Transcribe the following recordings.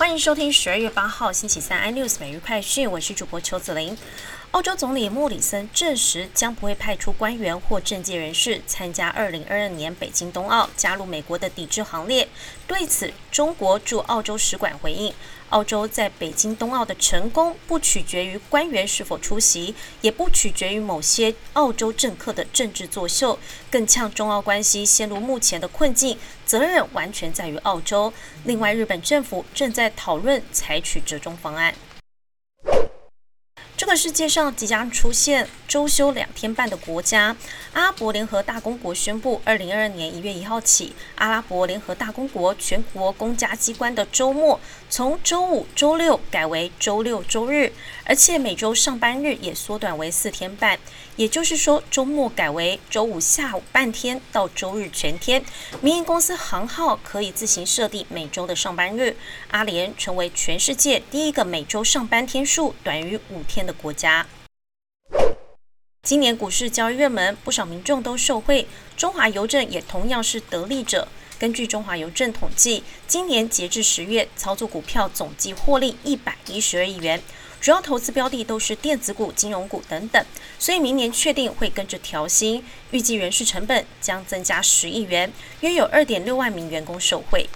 欢迎收听十二月八号星期三 iNews 每日快讯，我是主播邱子玲。澳洲总理莫里森证实，将不会派出官员或政界人士参加二零二二年北京冬奥，加入美国的抵制行列。对此，中国驻澳洲使馆回应：澳洲在北京冬奥的成功，不取决于官员是否出席，也不取决于某些澳洲政客的政治作秀，更呛中澳关系陷入目前的困境，责任完全在于澳洲。另外，日本政府正在讨论采取折中方案。这世界上即将出现周休两天半的国家，阿拉伯联合大公国宣布，二零二二年一月一号起，阿拉伯联合大公国全国公家机关的周末从周五、周六改为周六、周日，而且每周上班日也缩短为四天半。也就是说，周末改为周五下午半天到周日全天。民营公司行号可以自行设定每周的上班日。阿联成为全世界第一个每周上班天数短于五天的国家。今年股市交易热门，不少民众都受惠，中华邮政也同样是得利者。根据中华邮政统计，今年截至十月，操作股票总计获利一百一十二亿元。主要投资标的都是电子股、金融股等等，所以明年确定会跟着调薪，预计人事成本将增加十亿元，约有二点六万名员工受惠。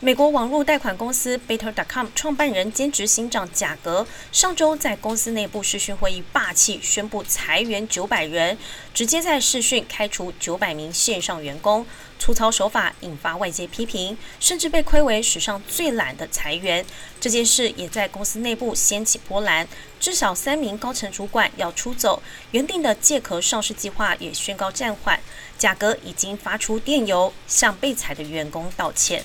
美国网络贷款公司 Better.com 创办人兼执行长贾格上周在公司内部视讯会议霸气宣布裁员九百人，直接在视讯开除九百名线上员工，粗糙手法引发外界批评，甚至被亏为史上最懒的裁员。这件事也在公司内部掀起波澜，至少三名高层主管要出走，原定的借壳上市计划也宣告暂缓。贾格已经发出电邮向被裁的员工道歉。